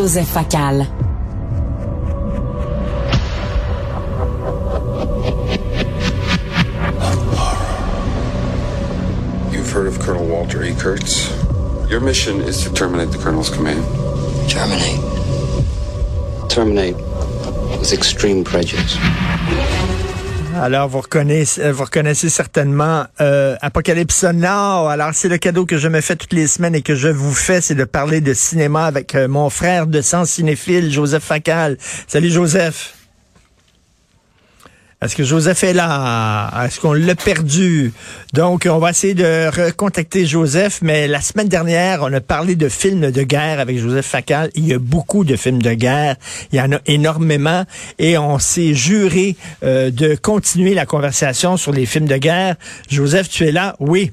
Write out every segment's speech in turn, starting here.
Joseph Facal. You've heard of Colonel Walter E. Kurtz. Your mission is to terminate the Colonel's command. Terminate. Terminate with extreme prejudice. Alors, vous reconnaissez, vous reconnaissez certainement euh, Apocalypse Now. Alors, c'est le cadeau que je me fais toutes les semaines et que je vous fais, c'est de parler de cinéma avec euh, mon frère de sang cinéphile, Joseph Facal. Salut, Joseph. Est-ce que Joseph est là? Est-ce qu'on l'a perdu? Donc, on va essayer de recontacter Joseph, mais la semaine dernière, on a parlé de films de guerre avec Joseph Facal. Il y a beaucoup de films de guerre. Il y en a énormément. Et on s'est juré euh, de continuer la conversation sur les films de guerre. Joseph, tu es là? Oui.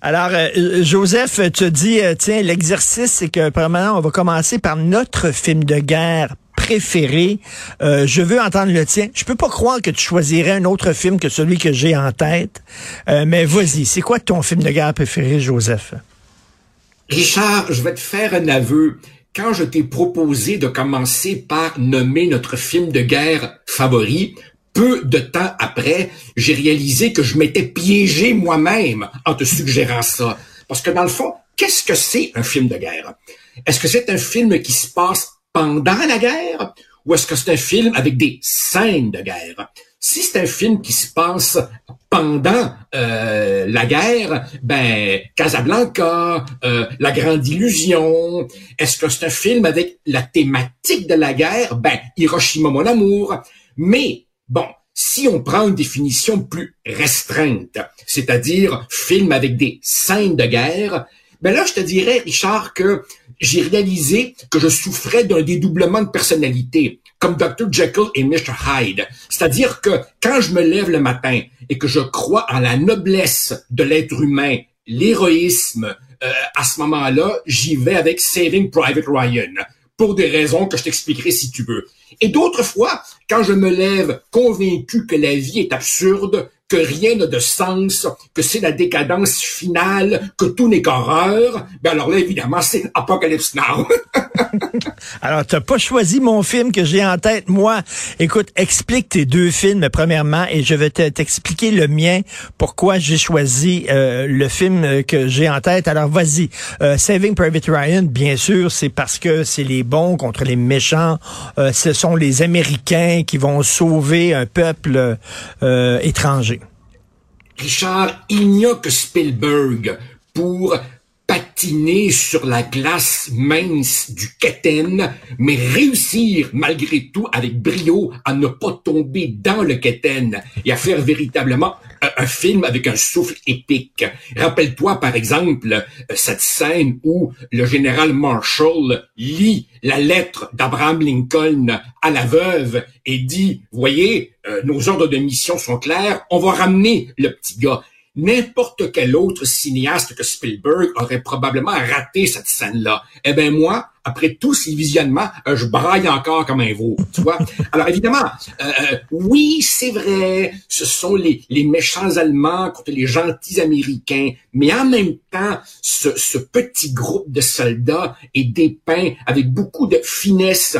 Alors, euh, Joseph, tu dit, euh, tiens, l'exercice, c'est que, premièrement, on va commencer par notre film de guerre préféré. Euh, je veux entendre le tien. Je peux pas croire que tu choisirais un autre film que celui que j'ai en tête. Euh, mais vas-y, c'est quoi ton film de guerre préféré, Joseph? Richard, je vais te faire un aveu. Quand je t'ai proposé de commencer par nommer notre film de guerre favori, peu de temps après, j'ai réalisé que je m'étais piégé moi-même en te suggérant ça. Parce que dans le fond, qu'est-ce que c'est un film de guerre? Est-ce que c'est un film qui se passe pendant la guerre ou est-ce que c'est un film avec des scènes de guerre? Si c'est un film qui se passe pendant euh, la guerre, ben Casablanca, euh, La Grande Illusion. Est-ce que c'est un film avec la thématique de la guerre? Ben Hiroshima mon amour. Mais bon, si on prend une définition plus restreinte, c'est-à-dire film avec des scènes de guerre, ben là je te dirais Richard que j'ai réalisé que je souffrais d'un dédoublement de personnalité, comme Dr. Jekyll et Mr. Hyde. C'est-à-dire que quand je me lève le matin et que je crois en la noblesse de l'être humain, l'héroïsme, euh, à ce moment-là, j'y vais avec Saving Private Ryan, pour des raisons que je t'expliquerai si tu veux. Et d'autres fois, quand je me lève convaincu que la vie est absurde, que rien n'a de sens, que c'est la décadence finale, que tout n'est qu'horreur, ben alors là, évidemment, c'est Apocalypse Now. alors, t'as pas choisi mon film que j'ai en tête. Moi, écoute, explique tes deux films, premièrement, et je vais t'expliquer le mien, pourquoi j'ai choisi euh, le film que j'ai en tête. Alors, vas-y. Euh, Saving Private Ryan, bien sûr, c'est parce que c'est les bons contre les méchants. Euh, ce sont les Américains qui vont sauver un peuple étranger. Richard, il n'y a que Spielberg pour patiner sur la glace mince du quétaine, mais réussir malgré tout avec brio à ne pas tomber dans le quétaine et à faire véritablement un, film avec un souffle épique. Rappelle-toi par exemple cette scène où le général Marshall lit la lettre d'Abraham Lincoln à la veuve et dit, voyez, euh, nos ordres de mission sont clairs, on va ramener le petit gars n'importe quel autre cinéaste que Spielberg aurait probablement raté cette scène-là. Eh ben moi, après tous ces visionnements, euh, je braille encore comme un veau, tu vois. Alors évidemment, euh, euh, oui, c'est vrai, ce sont les, méchants Allemands contre les gentils Américains, mais en même temps, ce, ce petit groupe de soldats est dépeint avec beaucoup de finesse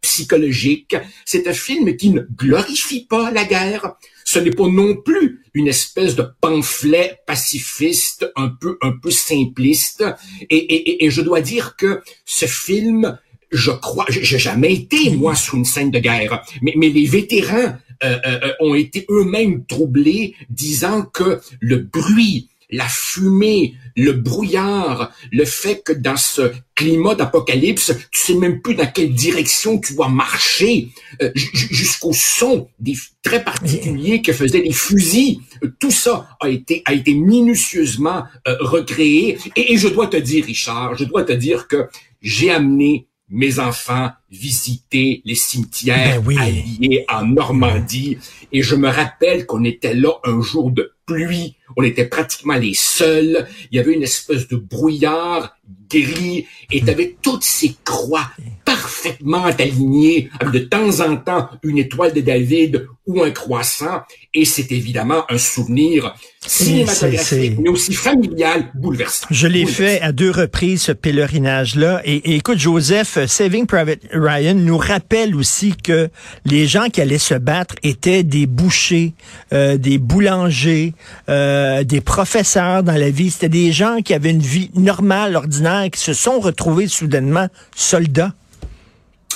psychologique. C'est un film qui ne glorifie pas la guerre, ce n'est pas non plus une espèce de pamphlet pacifiste un peu un peu simpliste. Et, et, et je dois dire que ce film, je crois, j'ai jamais été moi sous une scène de guerre, mais, mais les vétérans euh, euh, ont été eux-mêmes troublés, disant que le bruit la fumée, le brouillard, le fait que dans ce climat d'apocalypse, tu sais même plus dans quelle direction tu vas marcher, euh, jusqu'au son des très particuliers que faisaient les fusils. tout ça a été a été minutieusement euh, recréé. Et, je dois te dire, Richard, je dois te dire que j'ai amené mes enfants visiter les cimetières ben alliés en Normandie. Et je me rappelle qu'on était là un jour de pluie. On était pratiquement les seuls. Il y avait une espèce de brouillard gris et avais toutes ces croix parfaitement aligné, avec de temps en temps une étoile de David ou un croissant, et c'est évidemment un souvenir cinématographique, mais aussi familial, bouleversant. Je l'ai fait à deux reprises, ce pèlerinage-là. Et, écoute, Joseph, Saving Private Ryan nous rappelle aussi que les gens qui allaient se battre étaient des bouchers, euh, des boulangers, euh, des professeurs dans la vie. C'était des gens qui avaient une vie normale, ordinaire, qui se sont retrouvés soudainement soldats?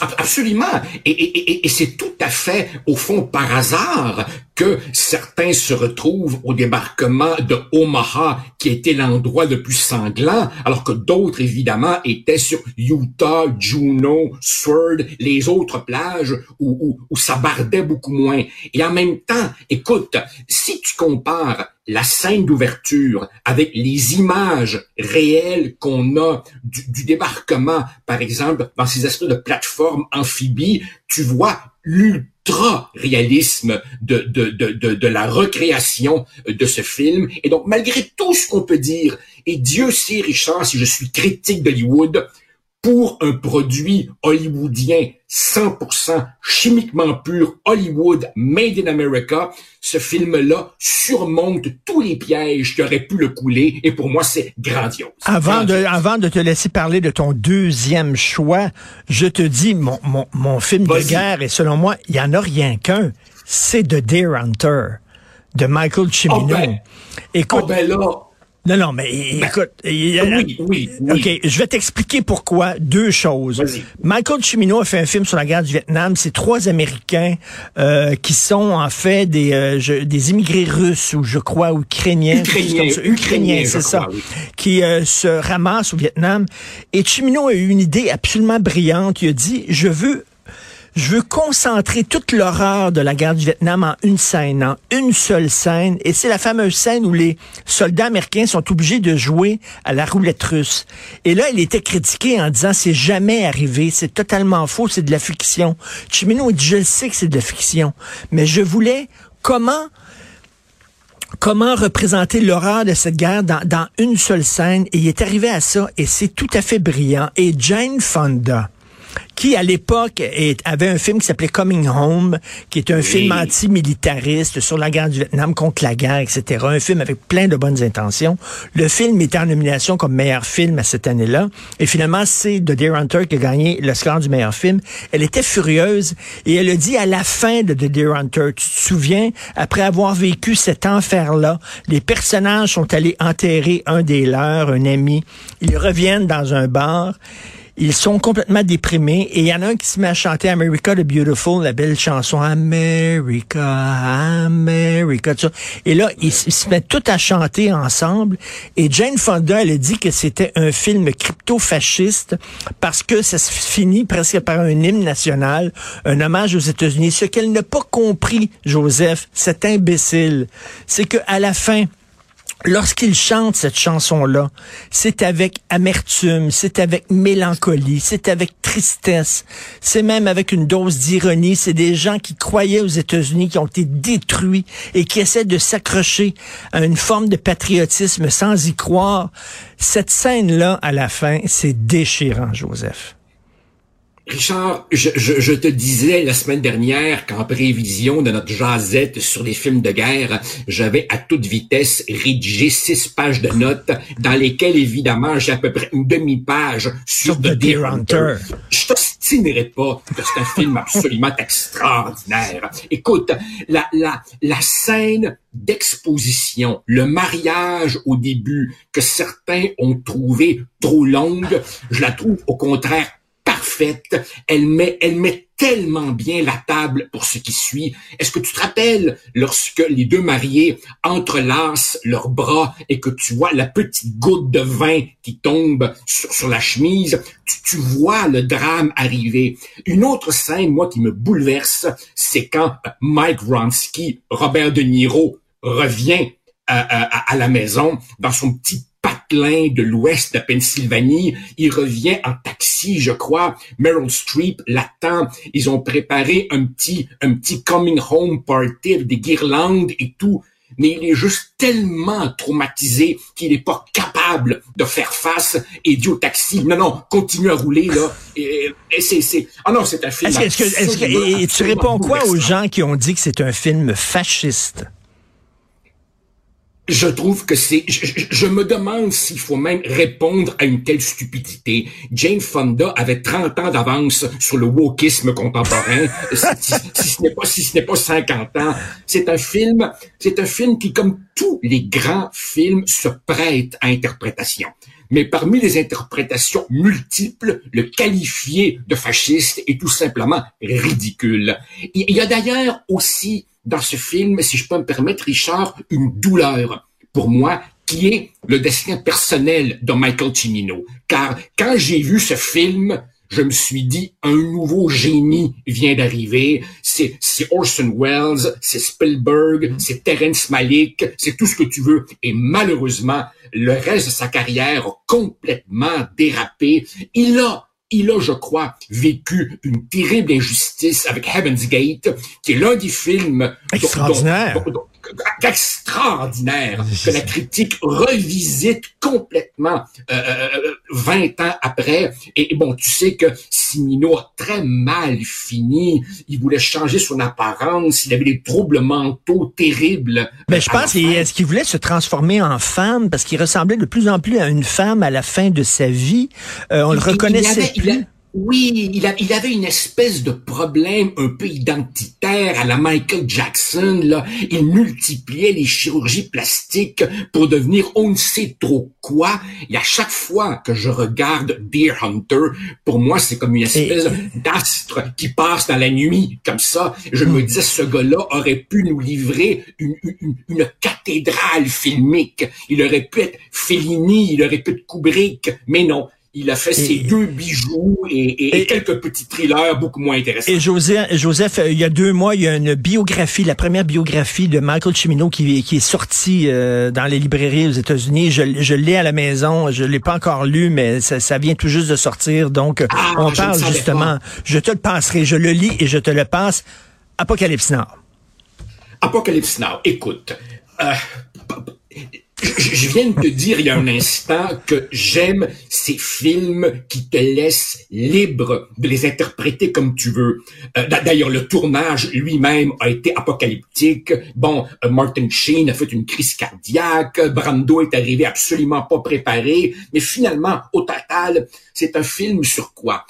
Absolument. Et, c'est tout à fait, au fond, par hasard que certains se retrouvent au débarquement de Omaha, qui était l'endroit le plus sanglant, alors que d'autres, évidemment, étaient sur Utah, Juneau, Sword, les autres plages où, où ça bardait beaucoup moins. Et en même temps, écoute, si tu compares la scène d'ouverture avec les images réelles qu'on a du, débarquement, par exemple, dans ces espèces de plateformes amphibies, tu vois l'ultra-réalisme de, de, de, de, la recréation de ce film. Et donc, malgré tout ce qu'on peut dire, et Dieu sait, Richard, si je suis critique d'Hollywood, pour un produit hollywoodien 100% chimiquement pur, Hollywood, made in America, ce film-là surmonte tous les pièges qui auraient pu le couler et pour moi, c'est grandiose. Avant de, avant de te laisser parler de ton deuxième choix, je te dis, mon, mon, mon film de guerre, et selon moi, il y en a rien qu'un, c'est The Deer Hunter de Michael Cimino. Oh ben, Écoute, oh ben là, non, non, mais ben, écoute, oui, oui, OK, je vais t'expliquer pourquoi. Deux choses. Michael Cimino a fait un film sur la guerre du Vietnam. C'est trois Américains euh, qui sont en fait des, euh, des immigrés russes ou je crois ukrainiens. Ukrainiens, c'est ça. Qui euh, se ramassent au Vietnam. Et Cimino a eu une idée absolument brillante. Il a dit, je veux je veux concentrer toute l'horreur de la guerre du Vietnam en une scène, en une seule scène. Et c'est la fameuse scène où les soldats américains sont obligés de jouer à la roulette russe. Et là, il était critiqué en disant c'est jamais arrivé, c'est totalement faux, c'est de la fiction. Chimino dit je sais que c'est de la fiction, mais je voulais comment comment représenter l'horreur de cette guerre dans, dans, une seule scène. Et il est arrivé à ça, et c'est tout à fait brillant. Et Jane Fonda, qui à l'époque avait un film qui s'appelait Coming Home, qui est un film anti-militariste sur la guerre du Vietnam contre la guerre, etc. Un film avec plein de bonnes intentions. Le film était en nomination comme meilleur film à cette année-là. Et finalement, c'est The Deer Hunter qui a gagné le score du meilleur film. Elle était furieuse et elle a dit à la fin de The Deer Hunter, tu te souviens, après avoir vécu cet enfer-là, les personnages sont allés enterrer un des leurs, un ami. Ils reviennent dans un bar ils sont complètement déprimés et il y en a un qui se met à chanter America the Beautiful, la belle chanson America, America. Et là, ils, se mettent tout à chanter ensemble. Et Jane Fonda, elle a dit que c'était un film crypto-fasciste parce que ça se finit presque par un hymne national, un hommage aux États-Unis. Ce qu'elle n'a pas compris, Joseph, cet imbécile, c'est qu'à la fin, lorsqu'il chante cette chanson-là, c'est avec amertume, c'est avec mélancolie, c'est avec tristesse, c'est même avec une dose d'ironie. C'est des gens qui croyaient aux États-Unis, qui ont été détruits et qui essaient de s'accrocher à une forme de patriotisme sans y croire. Cette scène-là, à la fin, c'est déchirant, Joseph. Richard, je, je, te disais la semaine dernière qu'en prévision de notre jazette sur les films de guerre, j'avais à toute vitesse rédigé six pages de notes dans lesquelles, évidemment, j'ai à peu près une demi-page sur, The Deer Hunter. Je t'obstinerai pas que c'est un film absolument extraordinaire. Écoute, la, la, la scène d'exposition, le mariage au début que certains ont trouvé trop longue, je la trouve au contraire elle met, elle met tellement bien la table pour ce qui suit. Est-ce que tu te rappelles lorsque les deux mariés entrelacent leurs bras et que tu vois la petite goutte de vin qui tombe sur, la chemise, tu, vois le drame arriver. Une autre scène, moi, qui me bouleverse, c'est quand Mike Ronsky, Robert De Niro, revient à la maison dans son petit de l'ouest de Pennsylvanie. Il revient en taxi, je crois. Meryl Streep l'attend. Ils ont préparé un petit, un petit coming home party avec des guirlandes et tout. mais il est juste tellement traumatisé qu'il n'est pas capable de faire face et dit au taxi, non, non, continue à rouler, là. Et, c'est, c'est, ah non, c'est un film. Est-ce que, est-ce que, et tu réponds quoi aux gens qui ont dit que c'est un film fasciste? Je trouve que c'est, je, me demande s'il faut même répondre à une telle stupidité. Jane Fonda avait 30 ans d'avance sur le wokisme contemporain, si, ce n'est pas, si ce n'est pas 50 ans. C'est un film, c'est un film qui, comme tous les grands films, se prête à interprétation. Mais parmi les interprétations multiples, le qualifier de fasciste est tout simplement ridicule. Il y a d'ailleurs aussi dans ce film, si je peux me permettre, Richard, une douleur pour moi qui est le destin personnel de Michael Cimino. Car quand j'ai vu ce film, je me suis dit, un nouveau génie vient d'arriver. C'est, Orson Welles, c'est Spielberg, c'est Terrence Malick, c'est tout ce que tu veux. Et malheureusement, le reste de sa carrière a complètement dérapé. Il a il a, je crois, vécu une terrible injustice avec Heaven's Gate, qui est l'un des films extraordinaire extraordinaire que la critique revisite complètement euh, 20 euh, ans après. Et, bon, tu sais que Simino a très mal fini. Il voulait changer son apparence. Il avait des troubles mentaux terribles. Mais je pense, est-ce qu'il voulait se transformer en femme? Parce qu'il ressemblait de plus en plus à une femme à la fin de sa vie. Euh, on le reconnaissait plus. Oui, il, a, il avait une espèce de problème un peu identitaire à la Michael Jackson. Là. Il multipliait les chirurgies plastiques pour devenir on ne sait trop quoi. Et à chaque fois que je regarde Deer Hunter, pour moi, c'est comme une espèce d'astre qui passe dans la nuit, comme ça. Je me disais, ce gars-là aurait pu nous livrer une, une, une, cathédrale filmique. Il aurait pu être Fellini, il aurait pu être Kubrick, mais non. Il a fait ses deux bijoux et, quelques petits thrillers beaucoup moins intéressants. Et Joseph, Joseph, il y a deux mois, il y a une biographie, la première biographie de Michael Cimino qui, qui est sortie euh, dans les librairies aux États-Unis. Je, je l'ai à la maison, je l'ai pas encore lu, mais ça, ça, vient tout juste de sortir. Donc, ah, on parle justement. Je te le passerai, je le lis et je te le passe. Apocalypse Now. Apocalypse Now. Écoute. Euh, je viens de te dire il y a un instant que j'aime ces films qui te laissent libre de les interpréter comme tu veux. Euh, d'ailleurs, le tournage lui-même a été apocalyptique. Bon, euh, Martin Sheen a fait une crise cardiaque. Brando est arrivé absolument pas préparé. Mais finalement, au total, c'est un film sur quoi?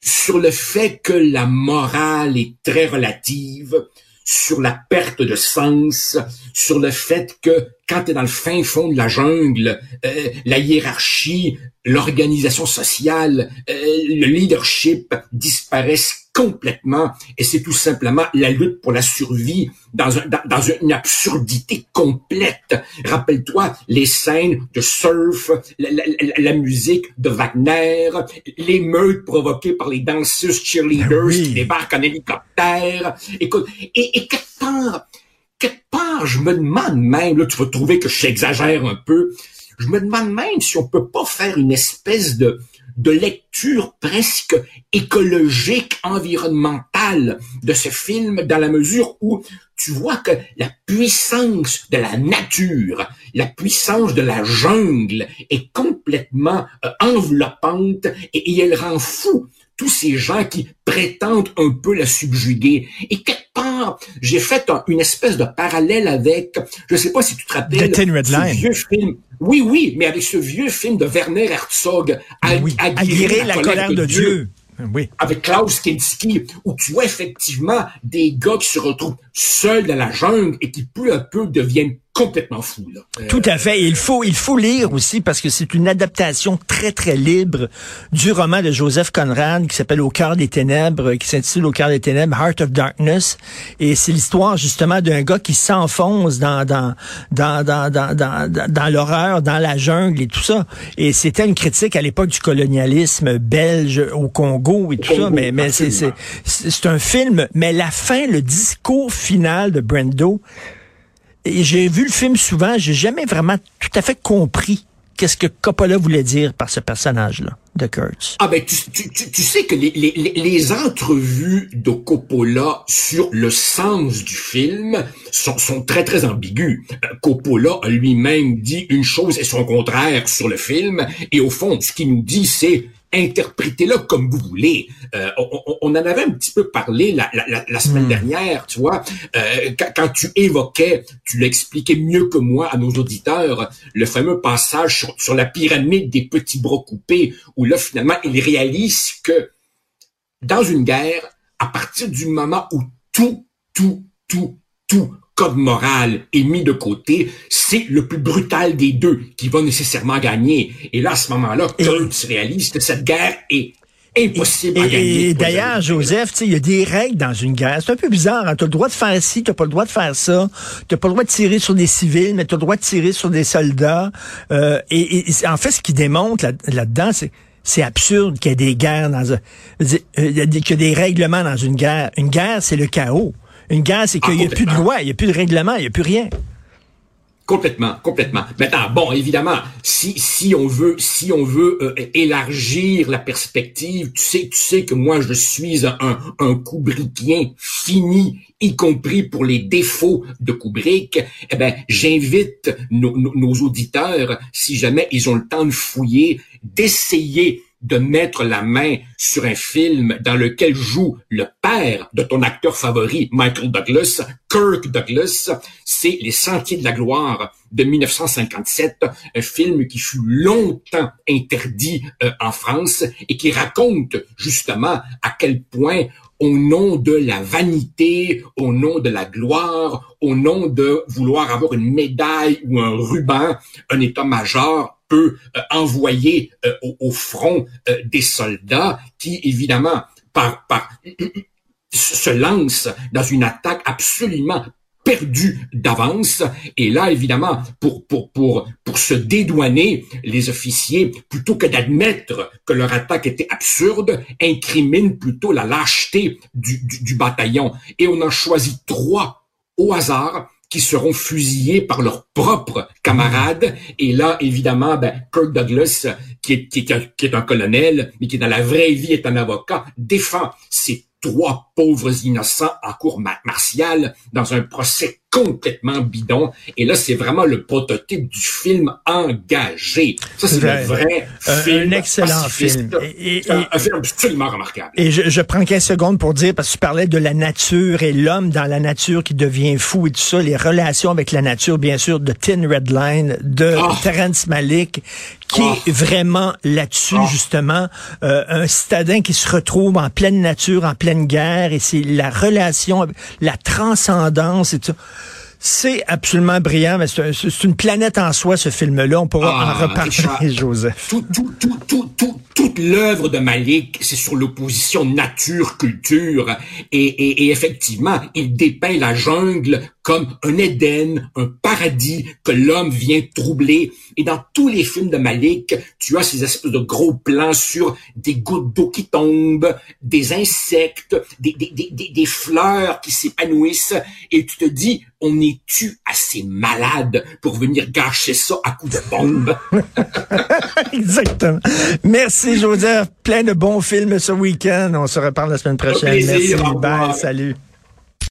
Sur le fait que la morale est très relative, sur la perte de sens, sur le fait que quand tu es dans le fin fond de la jungle, euh, la hiérarchie, l'organisation sociale, euh, le leadership disparaissent complètement et c'est tout simplement la lutte pour la survie dans, un, dans, une absurdité complète. Rappelle-toi les scènes de surf, la, musique de Wagner, l'émeute provoquée par les danseuses cheerleaders ben qui débarquent en hélicoptère. Écoute, et, et quelque part, quelque part, je me demande même, là tu vas trouver que j'exagère un peu, je me demande même si on peut pas faire une espèce de de lecture presque écologique, environnementale de ce film dans la mesure où tu vois que la puissance de la nature, la puissance de la jungle est complètement euh, enveloppante et, elle rend fou tous ces gens qui prétendent un peu la subjuguer. Et j'ai fait une espèce de parallèle avec, je sais pas si tu te rappelles, ce vieux film. Oui, oui, mais avec ce vieux film de Werner Herzog, oui. la, colère, de, Dieu. Oui. Avec Klaus Kinski, où tu vois effectivement des gars qui se retrouvent seuls dans la jungle et qui peu à peu deviennent complètement fou. Là. Euh, Tout à fait. il faut, il faut lire aussi parce que c'est une adaptation très, très libre du roman de Joseph Conrad qui s'appelle Au cœur des ténèbres, qui s'intitule Au cœur des ténèbres, Heart of Darkness. Et c'est l'histoire justement d'un gars qui s'enfonce dans, dans, dans, dans, dans, dans, dans l'horreur, dans la jungle et tout ça. Et c'était une critique à l'époque du colonialisme belge au Congo et tout ça. Mais, mais c'est, c'est, c'est un film. Mais la fin, le discours final de J'ai vu le film souvent, j'ai jamais vraiment tout à fait compris qu'est-ce que Coppola voulait dire par ce personnage-là de Kurtz. Ah ben tu, tu, tu, sais que les, les, les, entrevues de Coppola sur le sens du film sont, sont très très ambiguës. Euh, Coppola lui-même dit une chose et son contraire sur le film et au fond ce qu'il nous dit c'est interprétez-le comme vous voulez. Euh, on, on, en avait un petit peu parlé la, la, la semaine hmm. dernière, tu vois, euh, quand, tu évoquais, tu l'expliquais mieux que moi à nos auditeurs, le fameux passage sur, sur la pyramide des petits bras coupés, où là, finalement, il réalise que dans une guerre, à partir du moment où tout, tout, tout, tout code moral est mis de côté, c'est le plus brutal des deux qui va nécessairement gagner. Et là, à ce moment-là, Kurtz réalise que cette guerre est impossible à gagner. Et d'ailleurs, Joseph, il y a des règles dans une guerre. C'est un peu bizarre. Hein? Tu as le droit de faire ci, tu pas le droit de faire ça. Tu pas le droit de tirer sur des civils, mais tu as le droit de tirer sur des soldats. Euh, et, en fait, ce qui démontre là-dedans, c'est c'est absurde qu'il y ait des guerres dans un, qu'il y ait des règlements dans une guerre. Une guerre, c'est le chaos. Une guerre, c'est qu'il n'y a ah, plus de loi, il n'y a plus de règlement, il n'y a plus rien. Complètement, complètement. Maintenant, bon, évidemment, si si on veut si on veut euh, élargir la perspective, tu sais tu sais que moi je suis un un Kubrickien fini, y compris pour les défauts de Kubrick. Eh ben, j'invite nos, nos auditeurs, si jamais ils ont le temps de fouiller, d'essayer de mettre la main sur un film dans lequel joue le père de ton acteur favori, Michael Douglas, Kirk Douglas, c'est Les Sentiers de la Gloire de 1957, un film qui fut longtemps interdit euh, en France et qui raconte justement à quel point au nom de la vanité, au nom de la gloire, au nom de vouloir avoir une médaille ou un ruban, un état-major peut euh, envoyer euh, au, front euh, des soldats qui, évidemment, se lancent dans une attaque absolument perdue d'avance. Et là, évidemment, pour, pour, pour, pour se dédouaner, les officiers, plutôt que d'admettre que leur attaque était absurde, incriminent plutôt la lâcheté du, du, bataillon. Et on en choisit trois au hasard qui seront fusillés par leurs propres camarades. Et là, évidemment, ben, Kirk Douglas, qui est, qui, est, qui est un colonel, mais qui dans la vraie vie est un avocat, défend ces trois pauvres innocents en cour martiale dans un procès complètement bidon. Et là, c'est vraiment le prototype du film engagé. Ça, c'est le vrai film. Un excellent film. Et, un, film absolument remarquable. Et je, je, prends 15 secondes pour dire, parce que tu parlais de la nature et l'homme dans la nature qui devient fou et tout ça, les relations avec la nature, bien sûr, de Tin Red Line, de oh. Terrence Malick, qui est oh. vraiment là-dessus, oh. justement. Euh, un citadin qui se retrouve en pleine nature, en pleine guerre, et c'est la relation, la transcendance et tout ça. C'est absolument brillant, mais c'est une planète en soi, ce film-là. On pourra en ah, reparler, Joseph. Tout, tout, tout, tout, tout, toute l'œuvre de Malik, c'est sur l'opposition nature-culture. Et, et, et, effectivement, il dépeint la jungle comme un Éden, un paradis que l'homme vient troubler. Et dans tous les films de Malik, tu as ces espèces de gros plans sur des gouttes d'eau qui tombent, des insectes, des, des, des, des fleurs qui s'épanouissent. Et tu te dis, on est-tu assez malade pour venir gâcher ça à coups de bombe? Exactement. Merci, Joseph. Plein de bons films ce week-end. On se reparle la semaine prochaine. Merci. Bye. Salut.